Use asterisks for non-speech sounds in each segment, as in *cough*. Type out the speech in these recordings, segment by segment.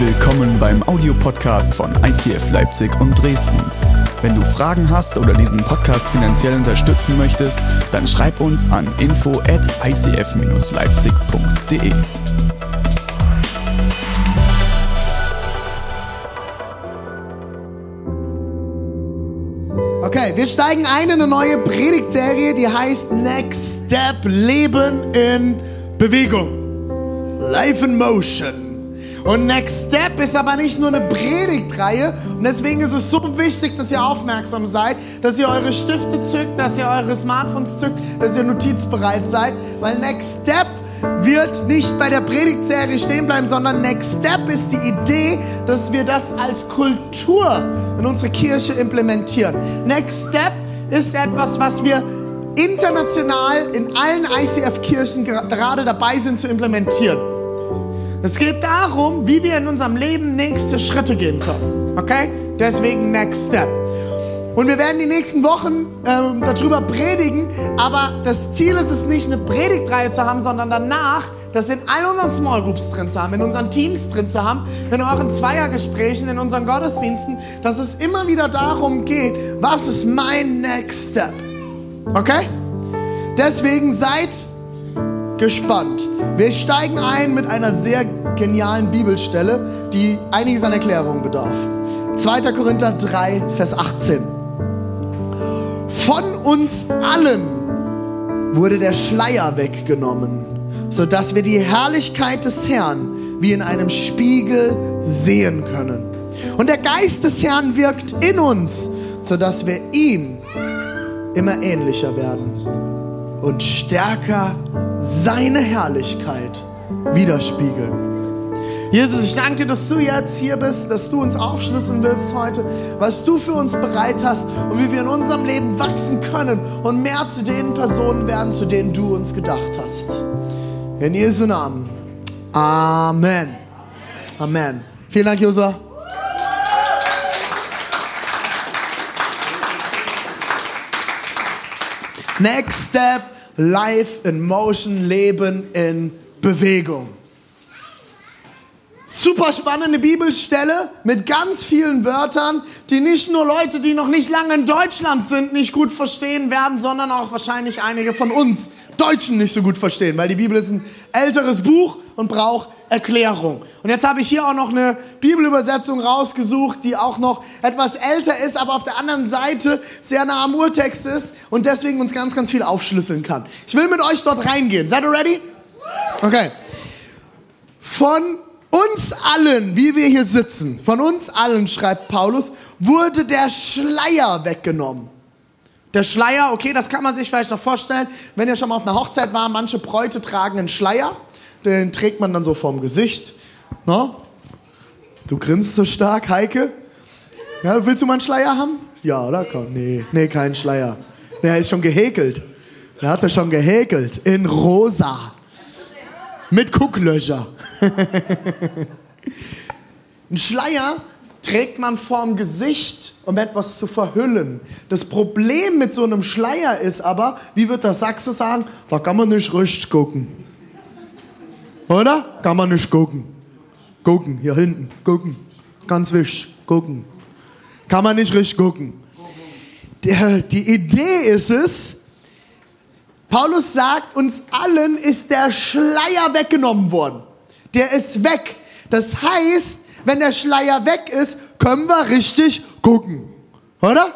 Willkommen beim Audiopodcast von ICF Leipzig und Dresden. Wenn du Fragen hast oder diesen Podcast finanziell unterstützen möchtest, dann schreib uns an info at icf-leipzig.de. Okay, wir steigen ein in eine neue Predigtserie, die heißt Next Step Leben in Bewegung. Life in Motion. Und Next Step ist aber nicht nur eine Predigtreihe. Und deswegen ist es so wichtig, dass ihr aufmerksam seid, dass ihr eure Stifte zückt, dass ihr eure Smartphones zückt, dass ihr notizbereit seid. Weil Next Step wird nicht bei der Predigtserie stehen bleiben, sondern Next Step ist die Idee, dass wir das als Kultur in unsere Kirche implementieren. Next Step ist etwas, was wir international in allen ICF-Kirchen gerade dabei sind zu implementieren. Es geht darum, wie wir in unserem Leben nächste Schritte gehen können. Okay? Deswegen Next Step. Und wir werden die nächsten Wochen ähm, darüber predigen, aber das Ziel ist es nicht, eine Predigtreihe zu haben, sondern danach das in all unseren Small Groups drin zu haben, in unseren Teams drin zu haben, in euren Zweiergesprächen, in unseren Gottesdiensten, dass es immer wieder darum geht, was ist mein Next Step? Okay? Deswegen seid gespannt. Wir steigen ein mit einer sehr genialen Bibelstelle, die einiges an Erklärung bedarf. 2. Korinther 3, Vers 18. Von uns allen wurde der Schleier weggenommen, sodass wir die Herrlichkeit des Herrn wie in einem Spiegel sehen können. Und der Geist des Herrn wirkt in uns, sodass wir ihm immer ähnlicher werden und stärker seine Herrlichkeit widerspiegeln. Jesus, ich danke dir, dass du jetzt hier bist, dass du uns aufschlüsseln willst heute, was du für uns bereit hast und wie wir in unserem Leben wachsen können und mehr zu den Personen werden, zu denen du uns gedacht hast. In Jesu Namen. Amen. Amen. Vielen Dank, Josua. Next step, life in motion, Leben in Bewegung. Super spannende Bibelstelle mit ganz vielen Wörtern, die nicht nur Leute, die noch nicht lange in Deutschland sind, nicht gut verstehen werden, sondern auch wahrscheinlich einige von uns Deutschen nicht so gut verstehen, weil die Bibel ist ein älteres Buch und braucht Erklärung. Und jetzt habe ich hier auch noch eine Bibelübersetzung rausgesucht, die auch noch etwas älter ist, aber auf der anderen Seite sehr nah am Urtext ist und deswegen uns ganz, ganz viel aufschlüsseln kann. Ich will mit euch dort reingehen. Seid ihr ready? Okay. Von uns allen, wie wir hier sitzen, von uns allen, schreibt Paulus, wurde der Schleier weggenommen. Der Schleier, okay, das kann man sich vielleicht noch vorstellen, wenn ihr schon mal auf einer Hochzeit war, manche Bräute tragen einen Schleier, den trägt man dann so vorm Gesicht. No? Du grinst so stark, Heike. Ja, willst du mal einen Schleier haben? Ja, oder? Nee, nee, kein Schleier. Der ist schon gehäkelt. Der hat er schon gehäkelt. In rosa. Mit Gucklöcher. *laughs* Ein Schleier trägt man vorm Gesicht, um etwas zu verhüllen. Das Problem mit so einem Schleier ist aber, wie wird der Sachse sagen, da kann man nicht richtig gucken. Oder? Kann man nicht gucken. Gucken, hier hinten, gucken. Ganz wichtig, gucken. Kann man nicht richtig gucken. Die Idee ist es, Paulus sagt, uns allen ist der Schleier weggenommen worden. Der ist weg. Das heißt, wenn der Schleier weg ist, können wir richtig gucken. Oder?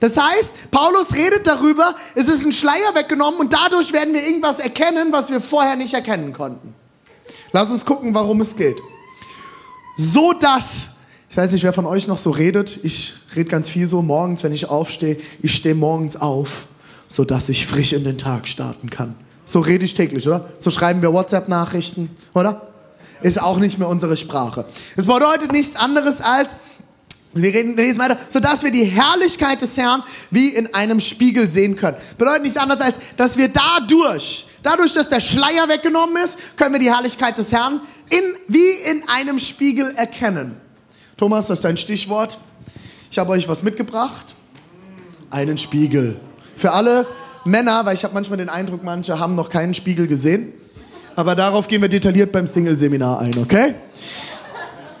Das heißt, Paulus redet darüber, es ist ein Schleier weggenommen und dadurch werden wir irgendwas erkennen, was wir vorher nicht erkennen konnten. Lass uns gucken, warum es geht. So dass, ich weiß nicht, wer von euch noch so redet, ich rede ganz viel so morgens, wenn ich aufstehe, ich stehe morgens auf sodass ich frisch in den Tag starten kann. So rede ich täglich, oder? So schreiben wir WhatsApp-Nachrichten, oder? Ist auch nicht mehr unsere Sprache. Es bedeutet nichts anderes als, wir, reden, wir lesen weiter, sodass wir die Herrlichkeit des Herrn wie in einem Spiegel sehen können. Bedeutet nichts anderes als, dass wir dadurch, dadurch, dass der Schleier weggenommen ist, können wir die Herrlichkeit des Herrn in, wie in einem Spiegel erkennen. Thomas, das ist dein Stichwort. Ich habe euch was mitgebracht. Einen Spiegel. Für alle Männer, weil ich habe manchmal den Eindruck, manche haben noch keinen Spiegel gesehen. Aber darauf gehen wir detailliert beim Single-Seminar ein, okay?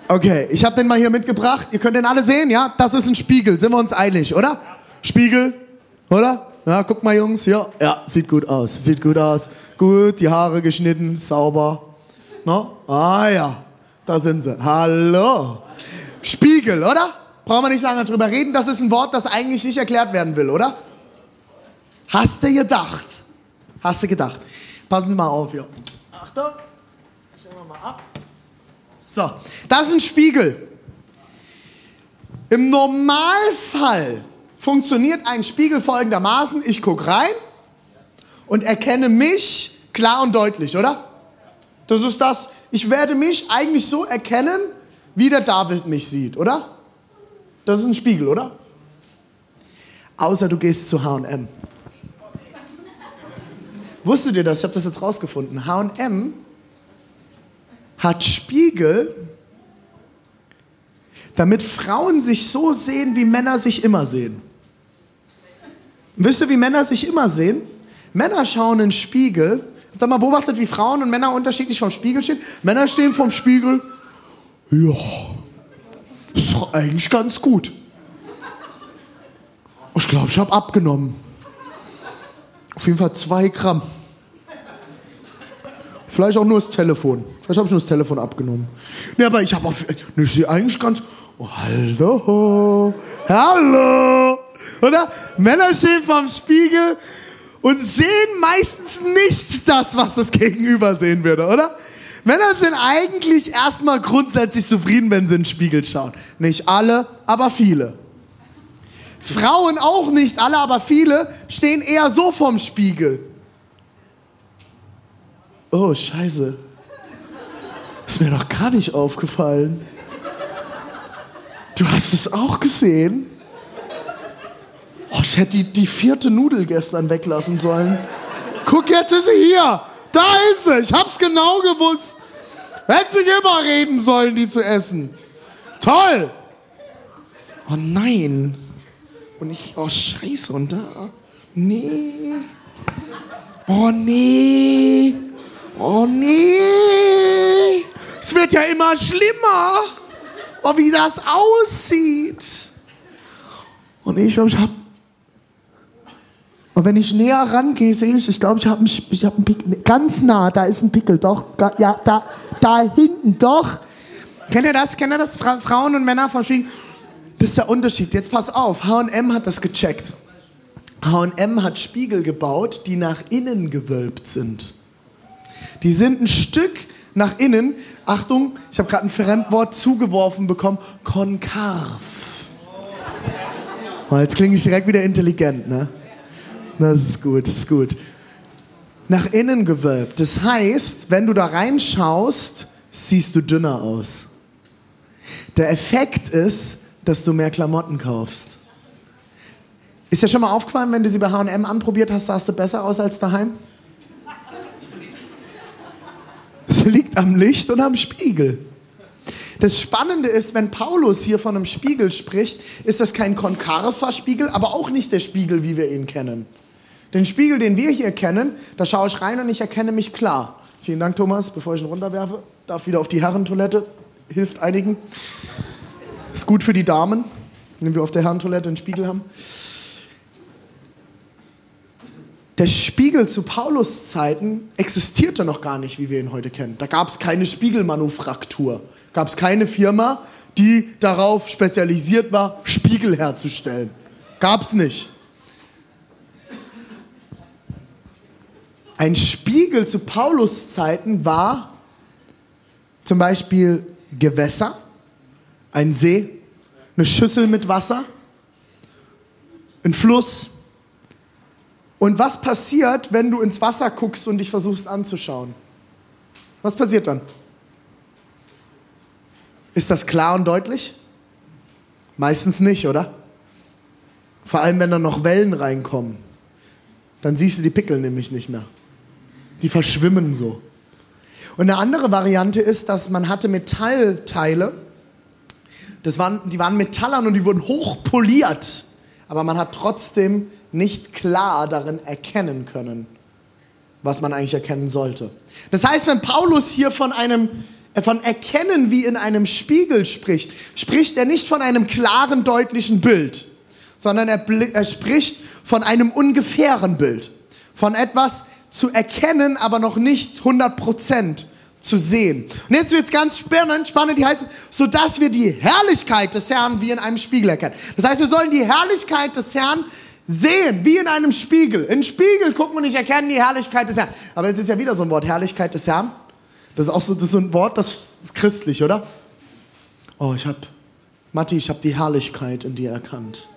Okay, ich habe den mal hier mitgebracht. Ihr könnt den alle sehen, ja? Das ist ein Spiegel, sind wir uns einig, oder? Spiegel, oder? Ja, guck mal, Jungs, ja, ja, sieht gut aus, sieht gut aus. Gut, die Haare geschnitten, sauber. No? Ah ja, da sind sie. Hallo. Spiegel, oder? Brauchen wir nicht lange drüber reden. Das ist ein Wort, das eigentlich nicht erklärt werden will, oder? Hast du gedacht? Hast du gedacht? Passen Sie mal auf hier. Achtung. Stellen wir mal ab. So, das ist ein Spiegel. Im Normalfall funktioniert ein Spiegel folgendermaßen. Ich gucke rein und erkenne mich klar und deutlich, oder? Das ist das. Ich werde mich eigentlich so erkennen, wie der David mich sieht, oder? Das ist ein Spiegel, oder? Außer du gehst zu HM. Wusstet ihr das? Ich habe das jetzt rausgefunden. HM hat Spiegel, damit Frauen sich so sehen, wie Männer sich immer sehen. Wisst ihr, wie Männer sich immer sehen? Männer schauen in den Spiegel. Habt ihr mal beobachtet, wie Frauen und Männer unterschiedlich vom Spiegel stehen? Männer stehen vom Spiegel. Ja, ist doch eigentlich ganz gut. Ich glaube, ich habe abgenommen. Auf jeden Fall zwei Gramm. Vielleicht auch nur das Telefon. Vielleicht habe ich nur das Telefon abgenommen. Nee, aber ich habe auch. Nee, ich sehe eigentlich ganz. Oh, hallo. Hallo. Oder? Männer stehen vorm Spiegel und sehen meistens nicht das, was das Gegenüber sehen würde, oder? Männer sind eigentlich erstmal grundsätzlich zufrieden, wenn sie in den Spiegel schauen. Nicht alle, aber viele. Frauen auch nicht alle, aber viele stehen eher so vorm Spiegel. Oh, scheiße. Ist mir noch gar nicht aufgefallen. Du hast es auch gesehen? Oh, ich hätte die, die vierte Nudel gestern weglassen sollen. Guck, jetzt ist sie hier. Da ist sie. Ich hab's genau gewusst. Hättest mich überreden sollen, die zu essen. Toll. Oh nein. Und ich, oh scheiße, und da. Nee. Oh nee. Oh nee. Es wird ja immer schlimmer. Oh, wie das aussieht. Und ich ich habe. Und wenn ich näher rangehe, sehe ich, ich glaube, ich habe ich hab einen Pickel. Ganz nah, da ist ein Pickel, doch. Ja, da, da hinten, doch. Kennt ihr das? Kennt ihr das? Fra Frauen und Männer verschieden. Das ist der Unterschied. Jetzt pass auf, HM hat das gecheckt. HM hat Spiegel gebaut, die nach innen gewölbt sind. Die sind ein Stück nach innen. Achtung, ich habe gerade ein Fremdwort zugeworfen bekommen. Konkav. Oh, jetzt klinge ich direkt wieder intelligent, ne? Das ist gut, das ist gut. Nach innen gewölbt. Das heißt, wenn du da reinschaust, siehst du dünner aus. Der Effekt ist, dass du mehr Klamotten kaufst. Ist dir schon mal aufgefallen, wenn du sie bei H&M anprobiert hast, sahst du besser aus als daheim? Das liegt am Licht und am Spiegel. Das Spannende ist, wenn Paulus hier von einem Spiegel spricht, ist das kein konkaver Spiegel, aber auch nicht der Spiegel, wie wir ihn kennen. Den Spiegel, den wir hier kennen, da schaue ich rein und ich erkenne mich klar. Vielen Dank, Thomas, bevor ich ihn runterwerfe. Darf wieder auf die Herrentoilette. Hilft einigen. Ist gut für die Damen, wenn wir auf der Herrentoilette einen Spiegel haben. Der Spiegel zu Paulus Zeiten existierte noch gar nicht, wie wir ihn heute kennen. Da gab es keine Spiegelmanufaktur, gab es keine Firma, die darauf spezialisiert war, Spiegel herzustellen. Gab es nicht. Ein Spiegel zu Paulus Zeiten war zum Beispiel Gewässer, ein See, eine Schüssel mit Wasser, ein Fluss. Und was passiert, wenn du ins Wasser guckst und dich versuchst anzuschauen? Was passiert dann? Ist das klar und deutlich? Meistens nicht, oder? Vor allem, wenn da noch Wellen reinkommen. Dann siehst du die Pickel nämlich nicht mehr. Die verschwimmen so. Und eine andere Variante ist, dass man hatte Metallteile, das waren, die waren metallern und die wurden hochpoliert, aber man hat trotzdem nicht klar darin erkennen können, was man eigentlich erkennen sollte. Das heißt, wenn Paulus hier von einem von Erkennen wie in einem Spiegel spricht, spricht er nicht von einem klaren, deutlichen Bild, sondern er, er spricht von einem ungefähren Bild. Von etwas zu erkennen, aber noch nicht 100 Prozent zu sehen. Und jetzt wird es ganz spannend, spannend, die heißt, so dass wir die Herrlichkeit des Herrn wie in einem Spiegel erkennen. Das heißt, wir sollen die Herrlichkeit des Herrn sehen, wie in einem Spiegel. In Spiegel gucken und ich erkenne die Herrlichkeit des Herrn. Aber jetzt ist ja wieder so ein Wort, Herrlichkeit des Herrn. Das ist auch so, das ist so ein Wort, das ist christlich, oder? Oh, ich habe, Matti, ich habe die Herrlichkeit in dir erkannt.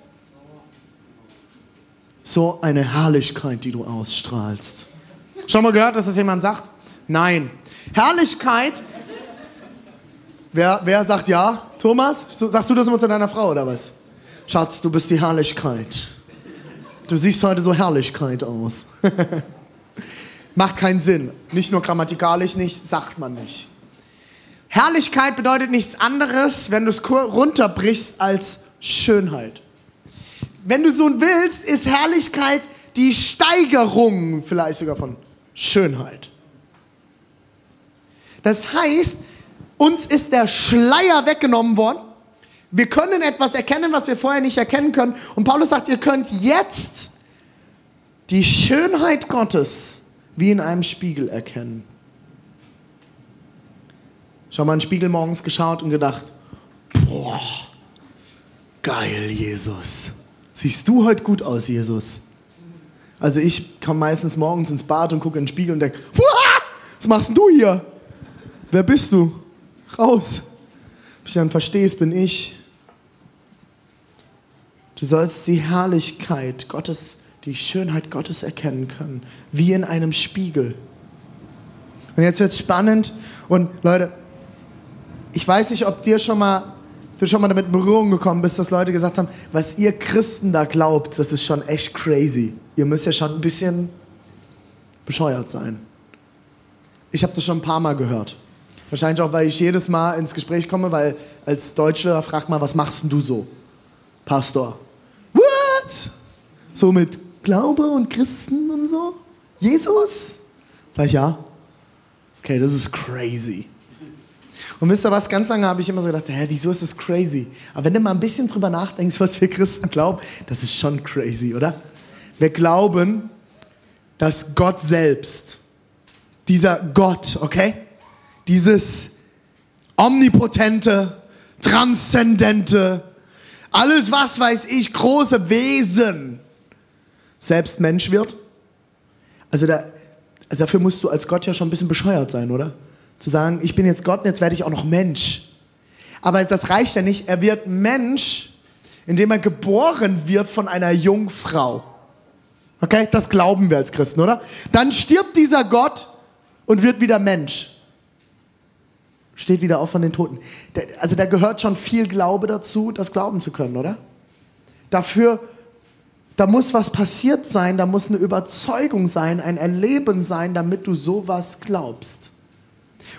So eine Herrlichkeit, die du ausstrahlst. Schon mal gehört, dass das jemand sagt? Nein. Herrlichkeit. Wer, wer sagt ja? Thomas? Sagst du das immer zu deiner Frau oder was? Schatz, du bist die Herrlichkeit. Du siehst heute so Herrlichkeit aus. *laughs* Macht keinen Sinn. Nicht nur grammatikalisch nicht, sagt man nicht. Herrlichkeit bedeutet nichts anderes, wenn du es runterbrichst, als Schönheit. Wenn du so willst, ist Herrlichkeit die Steigerung vielleicht sogar von Schönheit. Das heißt, uns ist der Schleier weggenommen worden. Wir können etwas erkennen, was wir vorher nicht erkennen können. Und Paulus sagt, ihr könnt jetzt die Schönheit Gottes wie in einem Spiegel erkennen. Schon mal in den Spiegel morgens geschaut und gedacht, boah, geil, Jesus. Siehst du heute gut aus, Jesus? Also ich komme meistens morgens ins Bad und gucke in den Spiegel und denke, was machst denn du hier? Wer bist du? Raus. Ob ich dann verstehst, bin ich. Du sollst die Herrlichkeit Gottes, die Schönheit Gottes erkennen können, wie in einem Spiegel. Und jetzt wird es spannend und Leute, ich weiß nicht, ob dir schon mal, du schon mal damit in Berührung gekommen bist, dass Leute gesagt haben, was ihr Christen da glaubt, das ist schon echt crazy. Ihr müsst ja schon ein bisschen bescheuert sein. Ich habe das schon ein paar Mal gehört. Wahrscheinlich auch, weil ich jedes Mal ins Gespräch komme, weil als Deutscher fragt man, was machst denn du so? Pastor. What? So mit Glaube und Christen und so? Jesus? Sag ich ja. Okay, das ist crazy. Und wisst ihr was, ganz lange habe ich immer so gedacht, hä, wieso ist das crazy? Aber wenn du mal ein bisschen drüber nachdenkst, was wir Christen glauben, das ist schon crazy, oder? Wir glauben, dass Gott selbst, dieser Gott, okay, dieses omnipotente, transzendente, alles was weiß ich, große Wesen selbst Mensch wird? Also, da, also dafür musst du als Gott ja schon ein bisschen bescheuert sein, oder? Zu sagen, ich bin jetzt Gott und jetzt werde ich auch noch Mensch. Aber das reicht ja nicht. Er wird Mensch, indem er geboren wird von einer Jungfrau. Okay, das glauben wir als Christen, oder? Dann stirbt dieser Gott und wird wieder Mensch steht wieder auf von den Toten. Also da gehört schon viel Glaube dazu, das glauben zu können, oder? Dafür, da muss was passiert sein, da muss eine Überzeugung sein, ein Erleben sein, damit du sowas glaubst.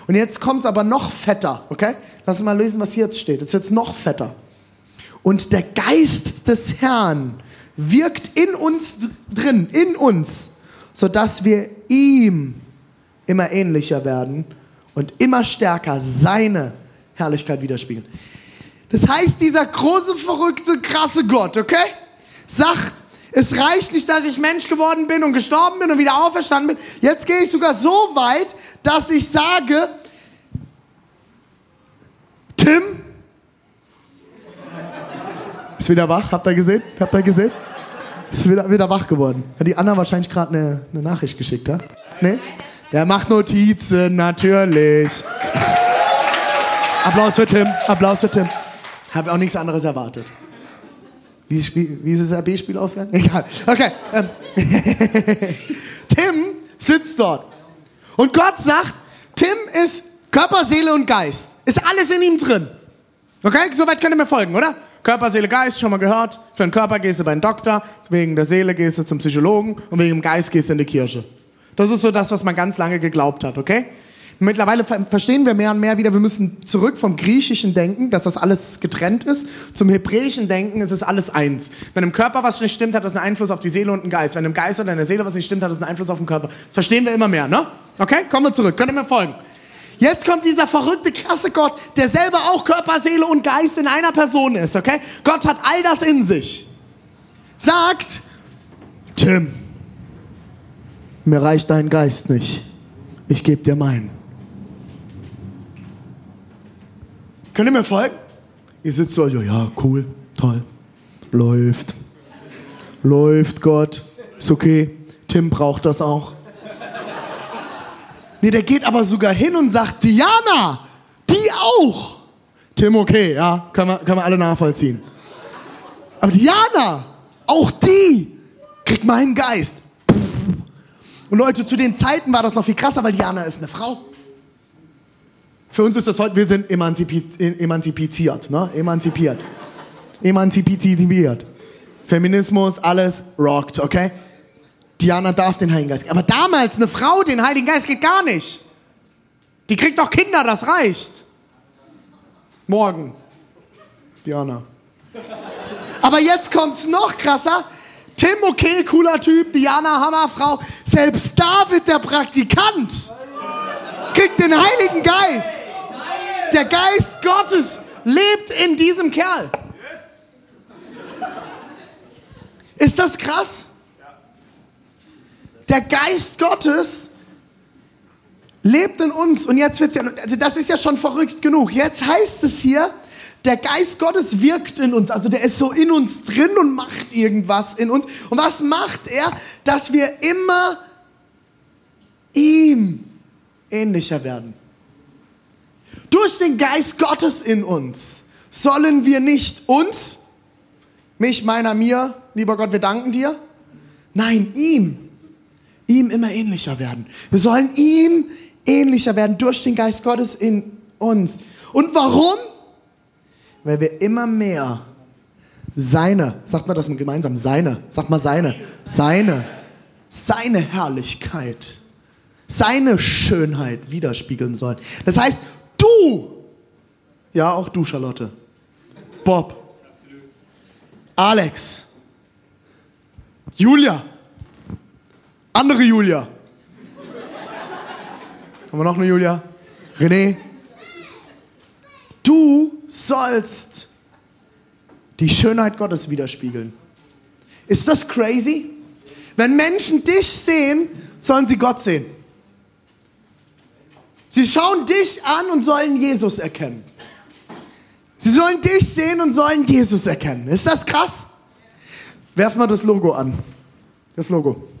Und jetzt kommt es aber noch fetter, okay? Lass uns mal lesen, was hier jetzt steht. Jetzt wird es noch fetter. Und der Geist des Herrn wirkt in uns drin, in uns, sodass wir ihm immer ähnlicher werden und immer stärker seine Herrlichkeit widerspiegeln. Das heißt, dieser große, verrückte, krasse Gott, okay, sagt, es reicht nicht, dass ich Mensch geworden bin und gestorben bin und wieder auferstanden bin. Jetzt gehe ich sogar so weit, dass ich sage, Tim ist wieder wach, habt ihr gesehen? Habt ihr gesehen? Ist wieder, wieder wach geworden. Hat die Anna wahrscheinlich gerade eine, eine Nachricht geschickt, ja? Nee? Der macht Notizen, natürlich. Applaus für Tim, Applaus für Tim. Habe auch nichts anderes erwartet. Wie, wie, wie ist das RB-Spiel ausgegangen? *laughs* Egal. Okay. Ähm. *laughs* Tim sitzt dort. Und Gott sagt, Tim ist Körper, Seele und Geist. Ist alles in ihm drin. Okay? Soweit könnt ihr mir folgen, oder? Körper, Seele, Geist, schon mal gehört. Für den Körper gehst du bei den Doktor, wegen der Seele gehst du zum Psychologen und wegen dem Geist gehst du in die Kirche. Das ist so das, was man ganz lange geglaubt hat, okay? Mittlerweile verstehen wir mehr und mehr wieder, wir müssen zurück vom griechischen Denken, dass das alles getrennt ist, zum hebräischen Denken ist es alles eins. Wenn im Körper was nicht stimmt, hat das einen Einfluss auf die Seele und den Geist. Wenn im Geist oder in der Seele was nicht stimmt, hat das einen Einfluss auf den Körper. Verstehen wir immer mehr, ne? Okay? Kommen wir zurück. Könnt ihr mir folgen? Jetzt kommt dieser verrückte, krasse Gott, der selber auch Körper, Seele und Geist in einer Person ist, okay? Gott hat all das in sich. Sagt, Tim, mir reicht dein Geist nicht. Ich gebe dir meinen. Könnt ihr mir folgen? Ihr sitzt so, ja, cool, toll, läuft, läuft, Gott, ist okay. Tim braucht das auch. Nee, der geht aber sogar hin und sagt, Diana, die auch. Tim, okay, ja, können wir, können wir alle nachvollziehen. Aber Diana, auch die kriegt meinen Geist. Und Leute, zu den Zeiten war das noch viel krasser, weil Diana ist eine Frau. Für uns ist das heute, wir sind emanzipiert, emanzipiert, ne? emanzipiert. Emanzipiert. Feminismus, alles rockt, okay? Diana darf den Heiligen Geist. Aber damals eine Frau, den Heiligen Geist geht gar nicht. Die kriegt doch Kinder, das reicht. Morgen. Diana. Aber jetzt kommt's noch krasser. Tim, okay, cooler Typ. Diana, Hammerfrau. Selbst David, der Praktikant, kriegt den Heiligen Geist. Der Geist Gottes lebt in diesem Kerl. Ist das krass? Der Geist Gottes lebt in uns und jetzt wird's ja, also das ist ja schon verrückt genug. Jetzt heißt es hier, der Geist Gottes wirkt in uns, also der ist so in uns drin und macht irgendwas in uns. Und was macht er? Dass wir immer ihm ähnlicher werden. Durch den Geist Gottes in uns sollen wir nicht uns, mich, meiner, mir, lieber Gott, wir danken dir. Nein, ihm ihm immer ähnlicher werden. Wir sollen ihm ähnlicher werden durch den Geist Gottes in uns. Und warum? Weil wir immer mehr seine, sagt mal das mal gemeinsam, seine, sagt mal seine, seine, seine Herrlichkeit, seine Schönheit widerspiegeln sollen. Das heißt, du, ja auch du Charlotte, Bob, Alex, Julia, andere Julia. Haben wir noch eine Julia? René? Du sollst die Schönheit Gottes widerspiegeln. Ist das crazy? Wenn Menschen dich sehen, sollen sie Gott sehen. Sie schauen dich an und sollen Jesus erkennen. Sie sollen dich sehen und sollen Jesus erkennen. Ist das krass? Werfen wir das Logo an. Das Logo.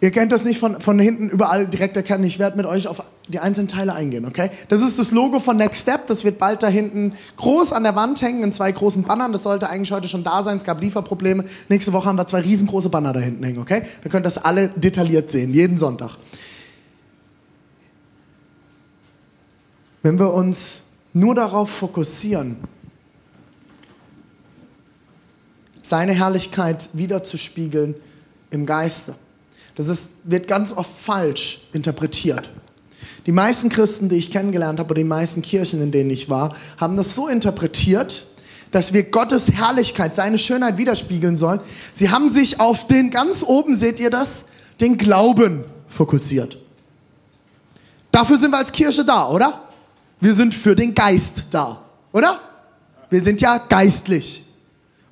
Ihr kennt das nicht von, von hinten überall direkt erkennen. Ich werde mit euch auf die einzelnen Teile eingehen, okay? Das ist das Logo von Next Step. Das wird bald da hinten groß an der Wand hängen in zwei großen Bannern. Das sollte eigentlich heute schon da sein. Es gab Lieferprobleme. Nächste Woche haben wir zwei riesengroße Banner da hinten hängen, okay? Ihr könnt das alle detailliert sehen, jeden Sonntag. Wenn wir uns nur darauf fokussieren, seine Herrlichkeit wiederzuspiegeln im Geiste, das ist, wird ganz oft falsch interpretiert. Die meisten Christen, die ich kennengelernt habe, oder die meisten Kirchen, in denen ich war, haben das so interpretiert, dass wir Gottes Herrlichkeit, seine Schönheit widerspiegeln sollen. Sie haben sich auf den, ganz oben seht ihr das, den Glauben fokussiert. Dafür sind wir als Kirche da, oder? Wir sind für den Geist da, oder? Wir sind ja geistlich.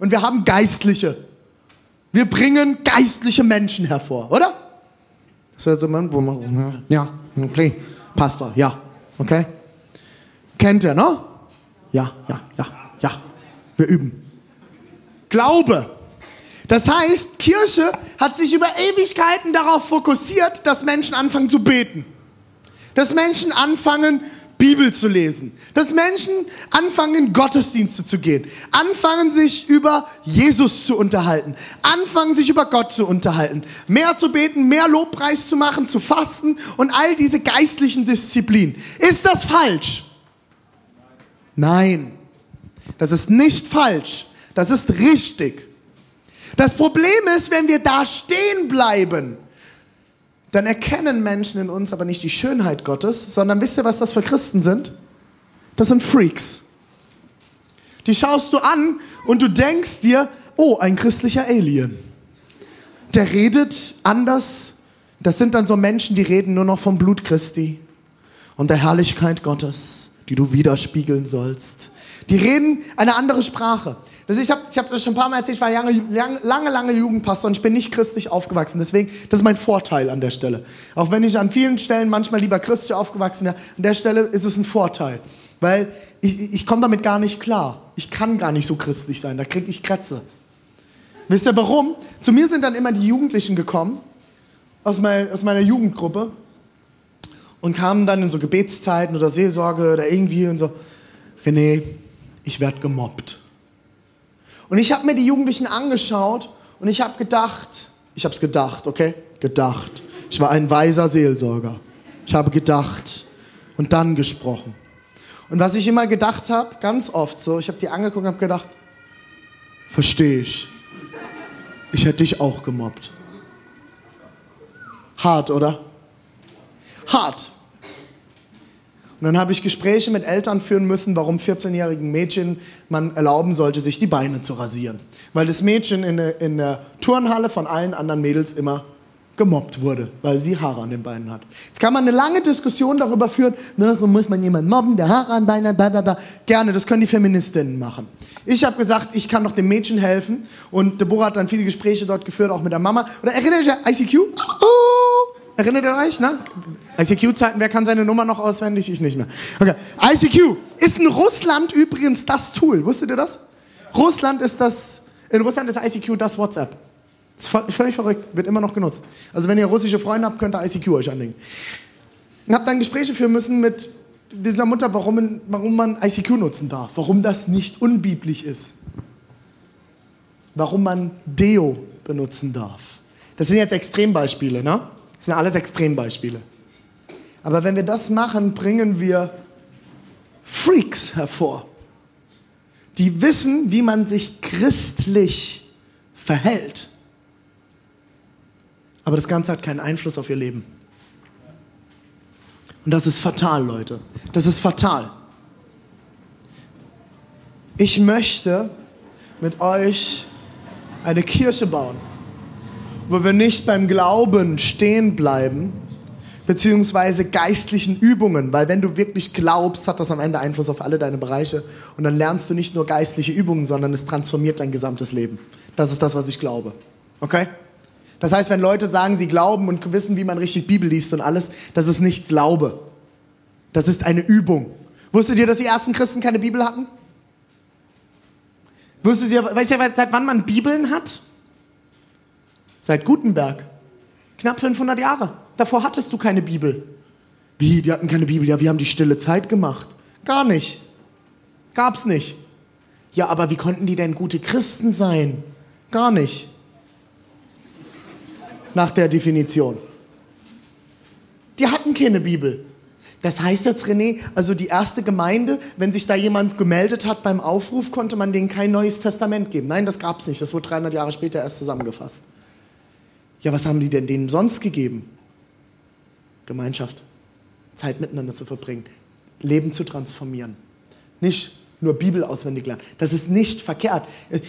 Und wir haben Geistliche. Wir bringen geistliche Menschen hervor, oder? Das ist so ein wo man, ja, okay, Pastor, ja, okay. Kennt ihr, ne? Ja, ja, ja, ja. Wir üben. Glaube. Das heißt, Kirche hat sich über Ewigkeiten darauf fokussiert, dass Menschen anfangen zu beten. Dass Menschen anfangen, Bibel zu lesen. Dass Menschen anfangen, in Gottesdienste zu gehen. Anfangen, sich über Jesus zu unterhalten. Anfangen, sich über Gott zu unterhalten. Mehr zu beten, mehr Lobpreis zu machen, zu fasten und all diese geistlichen Disziplinen. Ist das falsch? Nein. Das ist nicht falsch. Das ist richtig. Das Problem ist, wenn wir da stehen bleiben dann erkennen Menschen in uns aber nicht die Schönheit Gottes, sondern wisst ihr, was das für Christen sind? Das sind Freaks. Die schaust du an und du denkst dir, oh, ein christlicher Alien. Der redet anders. Das sind dann so Menschen, die reden nur noch vom Blut Christi. und der Herrlichkeit Gottes, die du widerspiegeln sollst. Die reden eine andere Sprache. Das, ich habe ich hab das schon ein paar Mal erzählt, ich war lange, lange, lange, Jugendpastor und ich bin nicht christlich aufgewachsen. Deswegen, das ist mein Vorteil an der Stelle. Auch wenn ich an vielen Stellen manchmal lieber christlich aufgewachsen wäre, an der Stelle ist es ein Vorteil. Weil ich, ich komme damit gar nicht klar. Ich kann gar nicht so christlich sein, da kriege ich Krätze. Wisst ihr warum? Zu mir sind dann immer die Jugendlichen gekommen, aus, mein, aus meiner Jugendgruppe, und kamen dann in so Gebetszeiten oder Seelsorge oder irgendwie und so, René, ich werde gemobbt. Und ich habe mir die Jugendlichen angeschaut und ich habe gedacht, ich habe es gedacht, okay? Gedacht. Ich war ein weiser Seelsorger. Ich habe gedacht und dann gesprochen. Und was ich immer gedacht habe, ganz oft so, ich habe die angeguckt und habe gedacht, verstehe ich. Ich hätte dich auch gemobbt. Hart, oder? Hart. Und dann habe ich Gespräche mit Eltern führen müssen, warum 14-jährigen Mädchen man erlauben sollte, sich die Beine zu rasieren. Weil das Mädchen in der, in der Turnhalle von allen anderen Mädels immer gemobbt wurde, weil sie Haare an den Beinen hat. Jetzt kann man eine lange Diskussion darüber führen, ne, so muss man jemanden mobben, der Haare an den Beinen hat, bla, bla, bla. Gerne, das können die Feministinnen machen. Ich habe gesagt, ich kann doch dem Mädchen helfen und Deborah hat dann viele Gespräche dort geführt, auch mit der Mama. Oder erinnert ihr euch an ICQ? Oh, erinnert ihr euch, ne? ICQ-Zeiten, wer kann seine Nummer noch auswendig? Ich nicht mehr. Okay. ICQ ist in Russland übrigens das Tool. Wusstet ihr das? Russland ist das, in Russland ist ICQ das WhatsApp. Das ist völlig verrückt, wird immer noch genutzt. Also wenn ihr russische Freunde habt, könnt ihr ICQ euch anlegen. Ich habe dann Gespräche führen müssen mit dieser Mutter, warum, warum man ICQ nutzen darf, warum das nicht unbiblisch ist, warum man Deo benutzen darf. Das sind jetzt Extrembeispiele, ne? Das sind alles Extrembeispiele. Aber wenn wir das machen, bringen wir Freaks hervor, die wissen, wie man sich christlich verhält. Aber das Ganze hat keinen Einfluss auf ihr Leben. Und das ist fatal, Leute. Das ist fatal. Ich möchte mit euch eine Kirche bauen, wo wir nicht beim Glauben stehen bleiben, beziehungsweise geistlichen Übungen, weil wenn du wirklich glaubst, hat das am Ende Einfluss auf alle deine Bereiche und dann lernst du nicht nur geistliche Übungen, sondern es transformiert dein gesamtes Leben. Das ist das, was ich glaube. Okay? Das heißt, wenn Leute sagen, sie glauben und wissen, wie man richtig Bibel liest und alles, das ist nicht Glaube. Das ist eine Übung. Wusstet ihr, dass die ersten Christen keine Bibel hatten? Wusstet ihr, weißt ihr, seit wann man Bibeln hat? Seit Gutenberg. Knapp 500 Jahre. Davor hattest du keine Bibel. Wie? Die hatten keine Bibel. Ja, wir haben die stille Zeit gemacht. Gar nicht. Gab's nicht. Ja, aber wie konnten die denn gute Christen sein? Gar nicht nach der Definition. Die hatten keine Bibel. Das heißt jetzt, René, also die erste Gemeinde, wenn sich da jemand gemeldet hat beim Aufruf, konnte man denen kein neues Testament geben. Nein, das gab es nicht. Das wurde 300 Jahre später erst zusammengefasst. Ja, was haben die denn denen sonst gegeben? Gemeinschaft, Zeit miteinander zu verbringen, Leben zu transformieren. Nicht nur Bibel auswendig lernen. Das ist nicht verkehrt.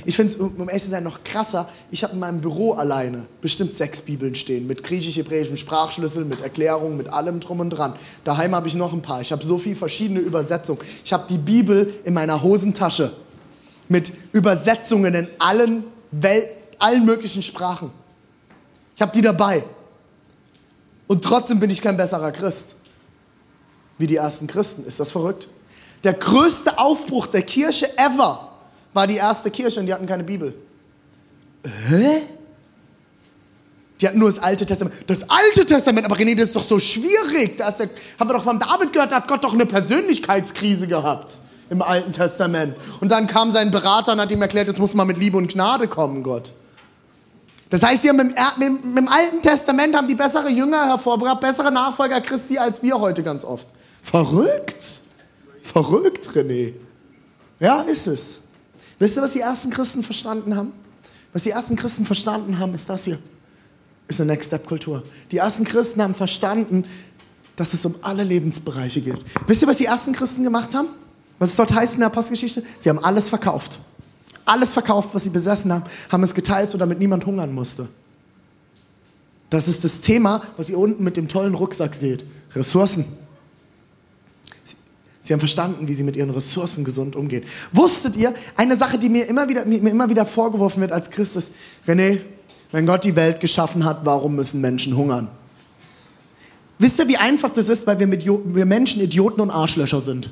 Ich finde es, um ehrlich zu sein, noch krasser. Ich habe in meinem Büro alleine bestimmt sechs Bibeln stehen. Mit griechisch-hebräischem Sprachschlüssel, mit Erklärungen, mit allem drum und dran. Daheim habe ich noch ein paar. Ich habe so viele verschiedene Übersetzungen. Ich habe die Bibel in meiner Hosentasche. Mit Übersetzungen in allen, Welt, allen möglichen Sprachen. Ich habe die dabei. Und trotzdem bin ich kein besserer Christ. Wie die ersten Christen. Ist das verrückt? Der größte Aufbruch der Kirche ever war die erste Kirche und die hatten keine Bibel. Hä? Die hatten nur das Alte Testament. Das Alte Testament, aber René, das ist doch so schwierig. Da der, haben wir doch von David gehört, da hat Gott doch eine Persönlichkeitskrise gehabt im Alten Testament. Und dann kam sein Berater und hat ihm erklärt, jetzt muss man mit Liebe und Gnade kommen, Gott. Das heißt, sie haben im, im, im Alten Testament haben die bessere Jünger hervorgebracht, bessere Nachfolger Christi als wir heute ganz oft. Verrückt. Verrückt, René. Ja, ist es. Wisst ihr, was die ersten Christen verstanden haben? Was die ersten Christen verstanden haben, ist das hier. Ist eine Next Step Kultur. Die ersten Christen haben verstanden, dass es um alle Lebensbereiche geht. Wisst ihr, was die ersten Christen gemacht haben? Was es dort heißt in der Apostelgeschichte? Sie haben alles verkauft. Alles verkauft, was sie besessen haben, haben es geteilt, so damit niemand hungern musste. Das ist das Thema, was ihr unten mit dem tollen Rucksack seht. Ressourcen. Sie haben verstanden, wie sie mit ihren Ressourcen gesund umgehen. Wusstet ihr, eine Sache, die mir immer wieder, mir immer wieder vorgeworfen wird als Christ ist, René, wenn Gott die Welt geschaffen hat, warum müssen Menschen hungern? Wisst ihr, wie einfach das ist, weil wir, mit, wir Menschen Idioten und Arschlöcher sind?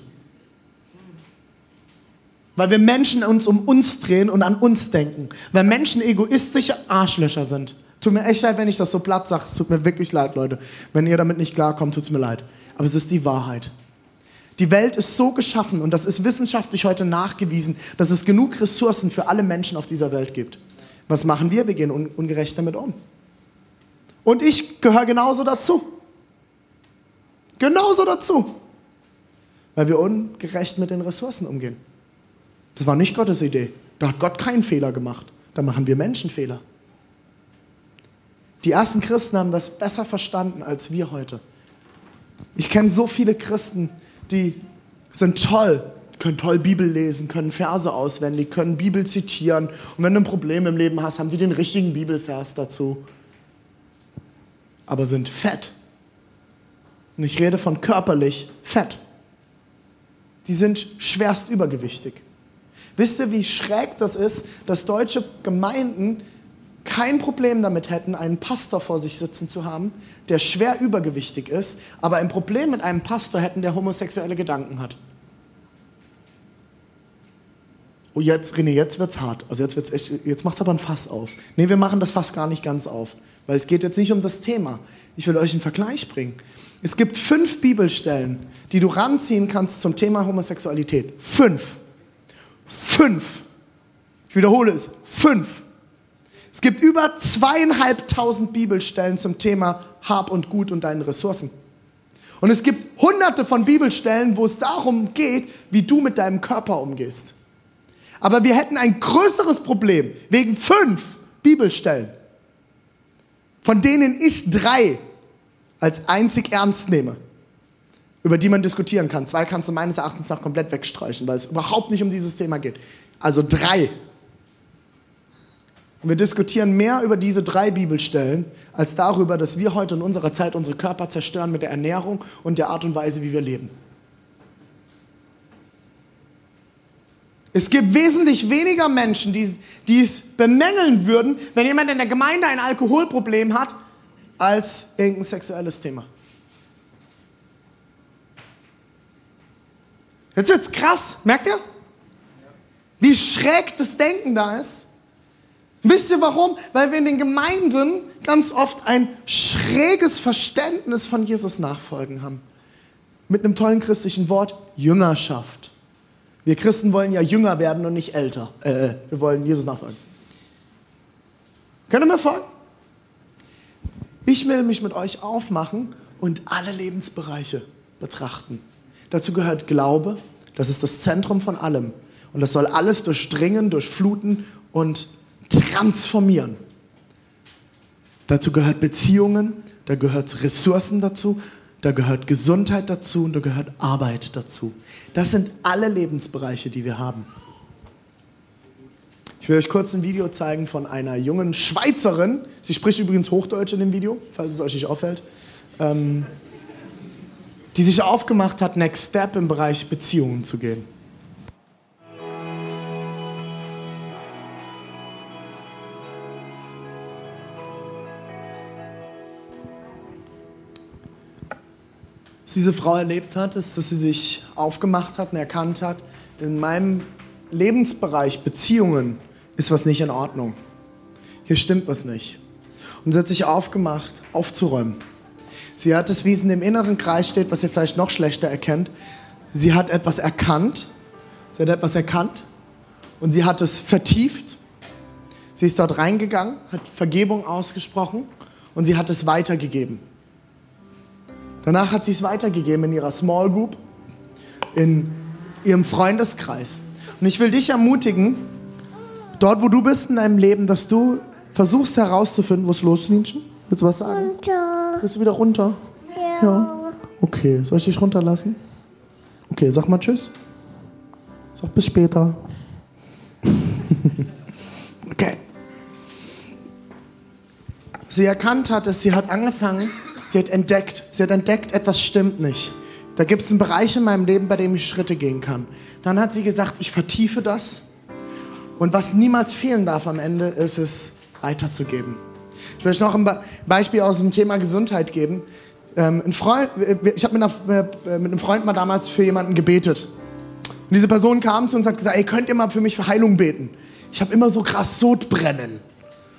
Weil wir Menschen uns um uns drehen und an uns denken. Weil Menschen egoistische Arschlöcher sind. Tut mir echt leid, wenn ich das so platt sage. Es tut mir wirklich leid, Leute. Wenn ihr damit nicht klarkommt, tut es mir leid. Aber es ist die Wahrheit. Die Welt ist so geschaffen und das ist wissenschaftlich heute nachgewiesen, dass es genug Ressourcen für alle Menschen auf dieser Welt gibt. Was machen wir? Wir gehen un ungerecht damit um. Und ich gehöre genauso dazu. Genauso dazu. Weil wir ungerecht mit den Ressourcen umgehen. Das war nicht Gottes Idee. Da hat Gott keinen Fehler gemacht. Da machen wir Menschen Fehler. Die ersten Christen haben das besser verstanden als wir heute. Ich kenne so viele Christen, die sind toll, können toll Bibel lesen, können Verse auswendig, können Bibel zitieren. Und wenn du ein Problem im Leben hast, haben sie den richtigen Bibelvers dazu. Aber sind fett. Und ich rede von körperlich fett. Die sind schwerst übergewichtig. Wisst ihr, wie schräg das ist, dass deutsche Gemeinden kein Problem damit hätten, einen Pastor vor sich sitzen zu haben, der schwer übergewichtig ist, aber ein Problem mit einem Pastor hätten, der homosexuelle Gedanken hat. Oh, jetzt, René, jetzt wird's hart. Also jetzt wird's echt, jetzt macht's aber ein Fass auf. Nee, wir machen das Fass gar nicht ganz auf, weil es geht jetzt nicht um das Thema. Ich will euch einen Vergleich bringen. Es gibt fünf Bibelstellen, die du ranziehen kannst zum Thema Homosexualität. Fünf. Fünf. Ich wiederhole es. Fünf. Es gibt über zweieinhalbtausend Bibelstellen zum Thema Hab und Gut und deinen Ressourcen. Und es gibt hunderte von Bibelstellen, wo es darum geht, wie du mit deinem Körper umgehst. Aber wir hätten ein größeres Problem wegen fünf Bibelstellen, von denen ich drei als einzig ernst nehme, über die man diskutieren kann. Zwei kannst du meines Erachtens nach komplett wegstreichen, weil es überhaupt nicht um dieses Thema geht. Also drei und wir diskutieren mehr über diese drei Bibelstellen als darüber, dass wir heute in unserer Zeit unsere Körper zerstören mit der Ernährung und der Art und Weise, wie wir leben. Es gibt wesentlich weniger Menschen, die, die es bemängeln würden, wenn jemand in der Gemeinde ein Alkoholproblem hat, als irgendein sexuelles Thema. Jetzt wird's krass, merkt ihr? Wie schräg das Denken da ist. Wisst ihr warum? Weil wir in den Gemeinden ganz oft ein schräges Verständnis von Jesus nachfolgen haben. Mit einem tollen christlichen Wort, Jüngerschaft. Wir Christen wollen ja jünger werden und nicht älter. Äh, äh wir wollen Jesus nachfolgen. Könnt ihr mir folgen? Ich will mich mit euch aufmachen und alle Lebensbereiche betrachten. Dazu gehört Glaube, das ist das Zentrum von allem. Und das soll alles durchdringen, durchfluten und transformieren. Dazu gehört Beziehungen, da gehört Ressourcen dazu, da gehört Gesundheit dazu und da gehört Arbeit dazu. Das sind alle Lebensbereiche, die wir haben. Ich will euch kurz ein Video zeigen von einer jungen Schweizerin. Sie spricht übrigens Hochdeutsch in dem Video, falls es euch nicht auffällt. Ähm, die sich aufgemacht hat, Next Step im Bereich Beziehungen zu gehen. diese Frau erlebt hat, ist, dass sie sich aufgemacht hat und erkannt hat, in meinem Lebensbereich Beziehungen ist was nicht in Ordnung. Hier stimmt was nicht. Und sie hat sich aufgemacht, aufzuräumen. Sie hat es, wie es in dem inneren Kreis steht, was ihr vielleicht noch schlechter erkennt. Sie hat etwas erkannt. Sie hat etwas erkannt und sie hat es vertieft. Sie ist dort reingegangen, hat Vergebung ausgesprochen und sie hat es weitergegeben. Danach hat sie es weitergegeben in ihrer Small Group, in ihrem Freundeskreis. Und ich will dich ermutigen, dort wo du bist in deinem Leben, dass du versuchst herauszufinden, wo es los, Linchen? Willst du was sagen? Runter. Willst du wieder runter? Ja. ja. Okay, soll ich dich runterlassen? Okay, sag mal Tschüss. Sag bis später. *laughs* okay. Sie erkannt hat, dass sie hat angefangen, Sie hat entdeckt, sie hat entdeckt, etwas stimmt nicht Da gibt es einen Bereich in meinem Leben, bei dem ich Schritte gehen kann. Dann hat sie gesagt, ich vertiefe das. Und was niemals fehlen darf am Ende, ist es weiterzugeben. Ich will euch noch ein Beispiel aus dem Thema Gesundheit geben. Ähm, ein Freund, ich habe mit, äh, mit, einem Freund mal damals für jemanden gebetet. Und diese Person kam zu uns und hat gesagt, ey, könnt ihr mal für mich für Heilung beten? Ich habe immer so krass Sodbrennen.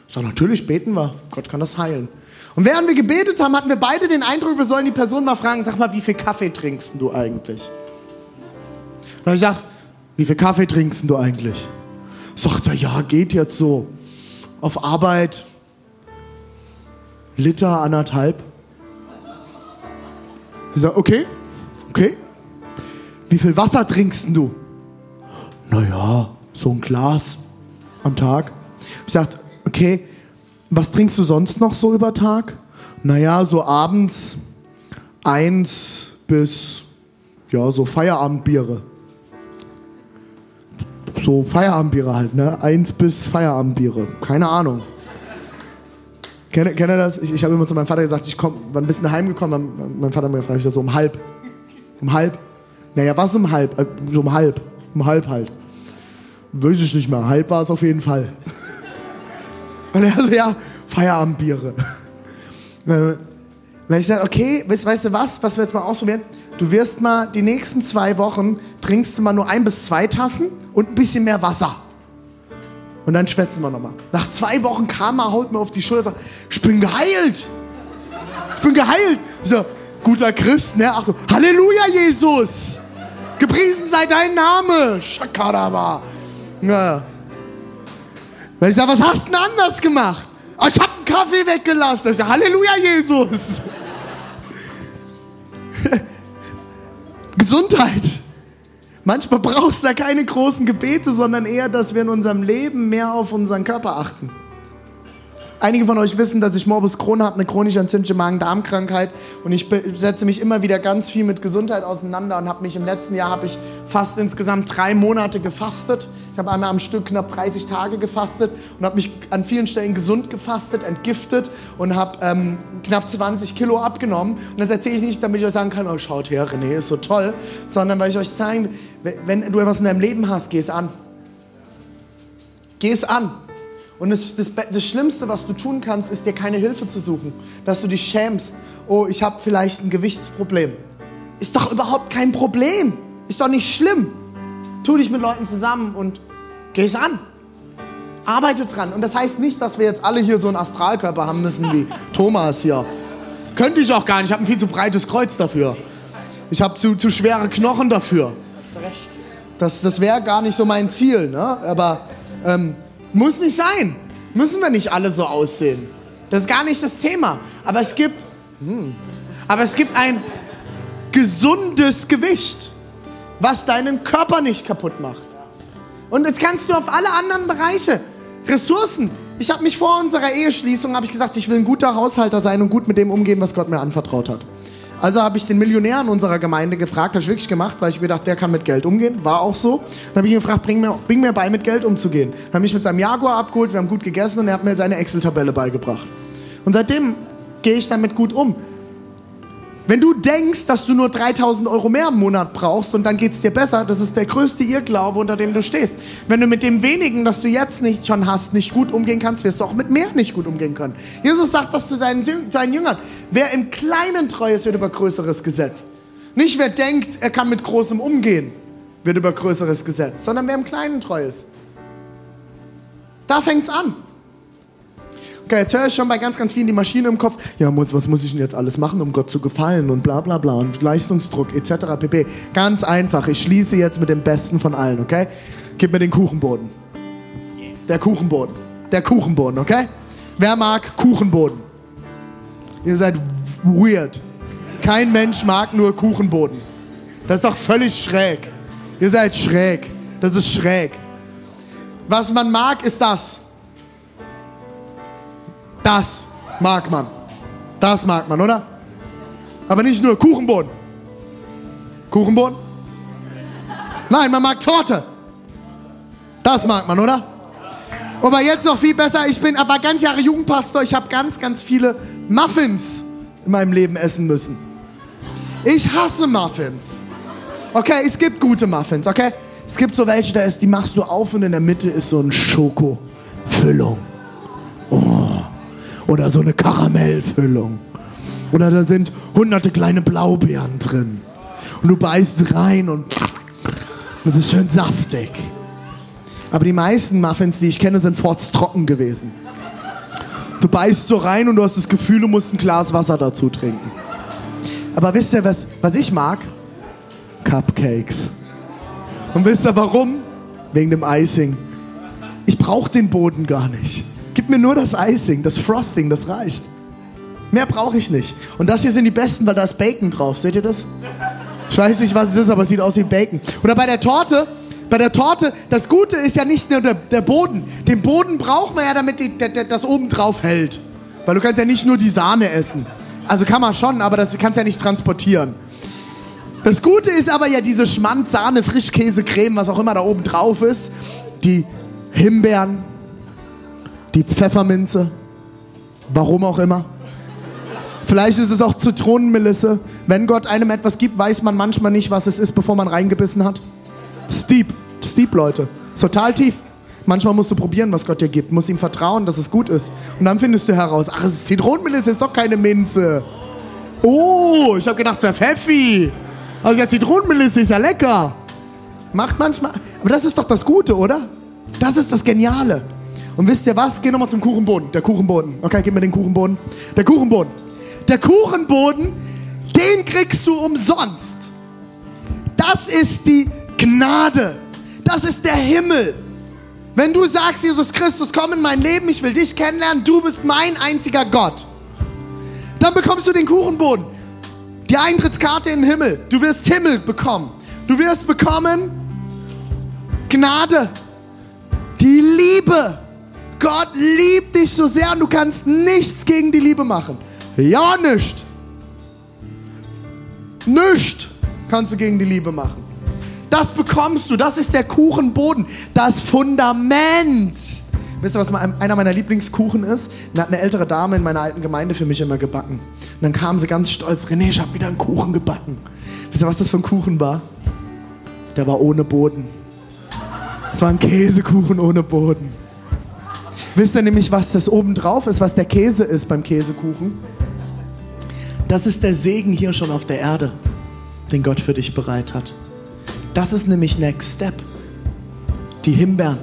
So, natürlich beten wir. Gott kann das heilen. Und während wir gebetet haben, hatten wir beide den Eindruck, wir sollen die Person mal fragen, sag mal, wie viel Kaffee trinkst du eigentlich? Und ich sag, wie viel Kaffee trinkst du eigentlich? Sagt er, ja, geht jetzt so. Auf Arbeit Liter, anderthalb. Ich sage, okay, okay. Wie viel Wasser trinkst du? Naja, so ein Glas am Tag. Ich sage, okay, was trinkst du sonst noch so über Tag? Naja, so abends eins bis, ja, so Feierabendbiere. So Feierabendbiere halt, ne? Eins bis Feierabendbiere. Keine Ahnung. Kennt, kennt ihr das? Ich, ich habe immer zu meinem Vater gesagt, ich komm, war ein bisschen heimgekommen. Mein, mein Vater hat mir gefragt, ich sag so um halb. Um halb? Naja, was um halb? Äh, um halb. Um halb halt. Weiß ich nicht mehr. Halb war es auf jeden Fall. *laughs* Und er so, ja, Feierabendbiere. *laughs* Und ich sage, okay, weißt, weißt du was, was wir jetzt mal ausprobieren? Du wirst mal die nächsten zwei Wochen, trinkst du mal nur ein bis zwei Tassen und ein bisschen mehr Wasser. Und dann schwätzen wir nochmal. Nach zwei Wochen kam er, haut mir auf die Schulter und sagt, ich bin geheilt. Ich bin geheilt. Ich so, guter Christ, ne? Ach, Halleluja, Jesus. Gepriesen sei dein Name. Shakadaba. Ja. Weil ich sage, was hast du denn anders gemacht? Oh, ich habe einen Kaffee weggelassen. Ich sage, Halleluja, Jesus. *laughs* Gesundheit. Manchmal brauchst du da keine großen Gebete, sondern eher, dass wir in unserem Leben mehr auf unseren Körper achten. Einige von euch wissen, dass ich Morbus Crohn habe, eine chronisch entzündliche Magen-Darm-Krankheit und ich setze mich immer wieder ganz viel mit Gesundheit auseinander und habe mich im letzten Jahr habe ich fast insgesamt drei Monate gefastet. Ich habe einmal am Stück knapp 30 Tage gefastet und habe mich an vielen Stellen gesund gefastet, entgiftet und habe ähm, knapp 20 Kilo abgenommen. Und das erzähle ich nicht, damit ich euch sagen kann, oh schaut her, René ist so toll, sondern weil ich euch zeigen, wenn du etwas in deinem Leben hast, geh es an. Geh es an. Und das, das, das, Schlimmste, was du tun kannst, ist dir keine Hilfe zu suchen. Dass du dich schämst. Oh, ich habe vielleicht ein Gewichtsproblem. Ist doch überhaupt kein Problem. Ist doch nicht schlimm. Tu dich mit Leuten zusammen und geh es an. Arbeite dran. Und das heißt nicht, dass wir jetzt alle hier so einen Astralkörper haben müssen wie *laughs* Thomas hier. Könnte ich auch gar nicht. Ich habe ein viel zu breites Kreuz dafür. Ich habe zu, zu schwere Knochen dafür. Das, das wäre gar nicht so mein Ziel. Ne? Aber ähm, muss nicht sein. Müssen wir nicht alle so aussehen. Das ist gar nicht das Thema. Aber es gibt, hm, aber es gibt ein gesundes Gewicht, was deinen Körper nicht kaputt macht. Und das kannst du auf alle anderen Bereiche. Ressourcen. Ich habe mich vor unserer Eheschließung ich gesagt, ich will ein guter Haushalter sein und gut mit dem umgehen, was Gott mir anvertraut hat. Also habe ich den Millionär in unserer Gemeinde gefragt, habe ich wirklich gemacht, weil ich mir dachte, der kann mit Geld umgehen. War auch so. Dann habe ich ihn gefragt, bring mir, bring mir bei, mit Geld umzugehen. Dann habe ich mit seinem Jaguar abgeholt, wir haben gut gegessen und er hat mir seine Excel-Tabelle beigebracht. Und seitdem gehe ich damit gut um. Wenn du denkst, dass du nur 3000 Euro mehr im Monat brauchst und dann geht es dir besser, das ist der größte Irrglaube, unter dem du stehst. Wenn du mit dem wenigen, das du jetzt nicht schon hast, nicht gut umgehen kannst, wirst du auch mit mehr nicht gut umgehen können. Jesus sagt das zu seinen, seinen Jüngern. Wer im Kleinen treu ist, wird über Größeres gesetzt. Nicht wer denkt, er kann mit Großem umgehen, wird über Größeres gesetzt, sondern wer im Kleinen treu ist. Da fängt es an. Okay, jetzt höre ich schon bei ganz, ganz vielen die Maschine im Kopf. Ja, was muss ich denn jetzt alles machen, um Gott zu gefallen und bla bla bla und Leistungsdruck etc. pp. Ganz einfach. Ich schließe jetzt mit dem Besten von allen, okay? Gib mir den Kuchenboden. Der Kuchenboden. Der Kuchenboden, okay? Wer mag Kuchenboden? Ihr seid weird. Kein Mensch mag nur Kuchenboden. Das ist doch völlig schräg. Ihr seid schräg. Das ist schräg. Was man mag, ist das. Das mag man. Das mag man, oder? Aber nicht nur Kuchenboden. Kuchenboden? Nein, man mag Torte. Das mag man, oder? Aber jetzt noch viel besser. Ich bin aber ganz Jahre Jugendpastor. Ich habe ganz, ganz viele Muffins in meinem Leben essen müssen. Ich hasse Muffins. Okay, es gibt gute Muffins, okay? Es gibt so welche, da ist, die machst du auf und in der Mitte ist so ein Schokofüllung. Oh. Oder so eine Karamellfüllung. Oder da sind hunderte kleine Blaubeeren drin. Und du beißt rein und es ist schön saftig. Aber die meisten Muffins, die ich kenne, sind trocken gewesen. Du beißt so rein und du hast das Gefühl, du musst ein Glas Wasser dazu trinken. Aber wisst ihr, was, was ich mag? Cupcakes. Und wisst ihr warum? Wegen dem Icing. Ich brauche den Boden gar nicht. Gib mir nur das Icing, das Frosting, das reicht. Mehr brauche ich nicht. Und das hier sind die besten, weil da ist Bacon drauf. Seht ihr das? Ich weiß nicht, was es ist, aber es sieht aus wie Bacon. Oder bei der Torte, bei der Torte, das Gute ist ja nicht nur der, der Boden. Den Boden braucht man ja, damit die, der, der, das oben drauf hält. Weil du kannst ja nicht nur die Sahne essen. Also kann man schon, aber das kannst ja nicht transportieren. Das Gute ist aber ja diese Schmand, Sahne, Frischkäse, Creme, was auch immer da oben drauf ist. Die Himbeeren, die Pfefferminze, warum auch immer. Vielleicht ist es auch Zitronenmelisse. Wenn Gott einem etwas gibt, weiß man manchmal nicht, was es ist, bevor man reingebissen hat. Steep, Steep, Leute. Total tief. Manchmal musst du probieren, was Gott dir gibt. Musst ihm vertrauen, dass es gut ist. Und dann findest du heraus, ach, Zitronenmelisse, ist doch keine Minze. Oh, ich habe gedacht, es wäre Pfeffi. Also ja, Zitronenmelisse ist ja lecker. Macht manchmal. Aber das ist doch das Gute, oder? Das ist das Geniale. Und wisst ihr was? Geh nochmal zum Kuchenboden. Der Kuchenboden. Okay, gib mir den Kuchenboden. Der Kuchenboden. Der Kuchenboden, den kriegst du umsonst. Das ist die Gnade. Das ist der Himmel. Wenn du sagst, Jesus Christus, komm in mein Leben, ich will dich kennenlernen, du bist mein einziger Gott, dann bekommst du den Kuchenboden, die Eintrittskarte in den Himmel. Du wirst Himmel bekommen. Du wirst bekommen Gnade, die Liebe. Gott liebt dich so sehr und du kannst nichts gegen die Liebe machen. Ja, nicht. Nicht kannst du gegen die Liebe machen. Das bekommst du. Das ist der Kuchenboden. Das Fundament. Wisst ihr, was einer meiner Lieblingskuchen ist? Da hat eine ältere Dame in meiner alten Gemeinde für mich immer gebacken. Und dann kam sie ganz stolz, René, ich habe wieder einen Kuchen gebacken. Wisst ihr, was das für ein Kuchen war? Der war ohne Boden. Es war ein Käsekuchen ohne Boden. Wisst ihr nämlich, was das oben drauf ist, was der Käse ist beim Käsekuchen? Das ist der Segen hier schon auf der Erde, den Gott für dich bereit hat. Das ist nämlich Next Step. Die Himbeeren,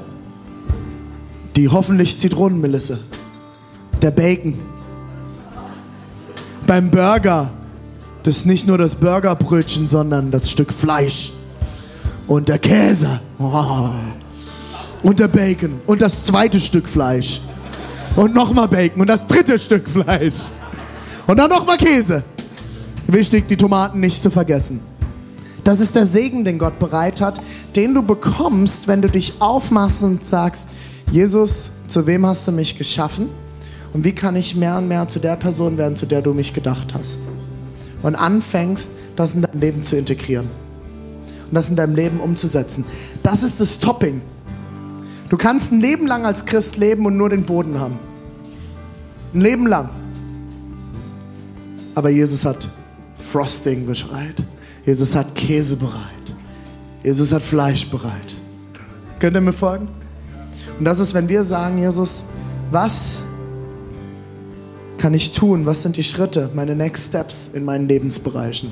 die hoffentlich Zitronenmelisse, der Bacon. Beim Burger, das ist nicht nur das Burgerbrötchen, sondern das Stück Fleisch und der Käse. Oh. Und der Bacon und das zweite Stück Fleisch. Und nochmal Bacon und das dritte Stück Fleisch. Und dann nochmal Käse. Wichtig, die Tomaten nicht zu vergessen. Das ist der Segen, den Gott bereit hat, den du bekommst, wenn du dich aufmachst und sagst, Jesus, zu wem hast du mich geschaffen? Und wie kann ich mehr und mehr zu der Person werden, zu der du mich gedacht hast? Und anfängst, das in dein Leben zu integrieren. Und das in deinem Leben umzusetzen. Das ist das Topping. Du kannst ein Leben lang als Christ leben und nur den Boden haben. Ein Leben lang. Aber Jesus hat Frosting bereit. Jesus hat Käse bereit. Jesus hat Fleisch bereit. Könnt ihr mir folgen? Und das ist, wenn wir sagen, Jesus, was kann ich tun? Was sind die Schritte, meine Next Steps in meinen Lebensbereichen?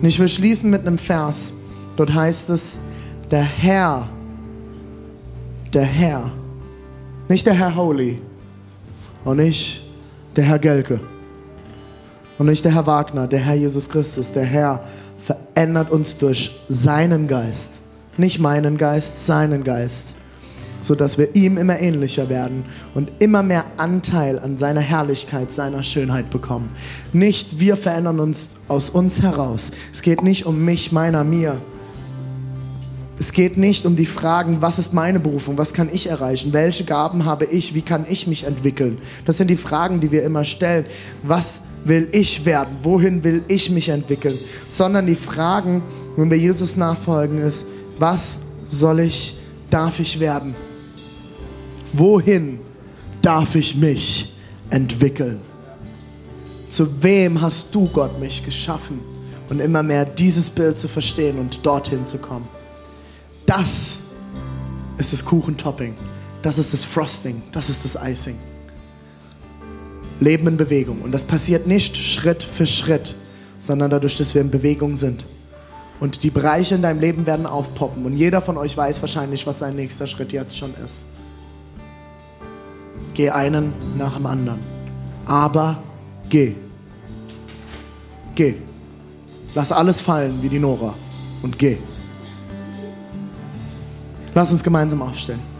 Und ich will schließen mit einem Vers. Dort heißt es, der Herr, der Herr, nicht der Herr Holy und nicht der Herr Gelke und nicht der Herr Wagner, der Herr Jesus Christus, der Herr verändert uns durch seinen Geist. Nicht meinen Geist, seinen Geist. Sodass wir ihm immer ähnlicher werden und immer mehr Anteil an seiner Herrlichkeit, seiner Schönheit bekommen. Nicht wir verändern uns aus uns heraus. Es geht nicht um mich, meiner, mir. Es geht nicht um die Fragen, was ist meine Berufung, was kann ich erreichen, welche Gaben habe ich, wie kann ich mich entwickeln. Das sind die Fragen, die wir immer stellen. Was will ich werden? Wohin will ich mich entwickeln? Sondern die Fragen, wenn wir Jesus nachfolgen, ist, was soll ich, darf ich werden? Wohin darf ich mich entwickeln? Zu wem hast du Gott mich geschaffen? und immer mehr dieses Bild zu verstehen und dorthin zu kommen. Das ist das Kuchentopping, das ist das Frosting, das ist das Icing. Leben in Bewegung. Und das passiert nicht Schritt für Schritt, sondern dadurch, dass wir in Bewegung sind. Und die Bereiche in deinem Leben werden aufpoppen. Und jeder von euch weiß wahrscheinlich, was sein nächster Schritt jetzt schon ist. Geh einen nach dem anderen. Aber geh. Geh. Lass alles fallen wie die Nora und geh. Lass uns gemeinsam aufstellen.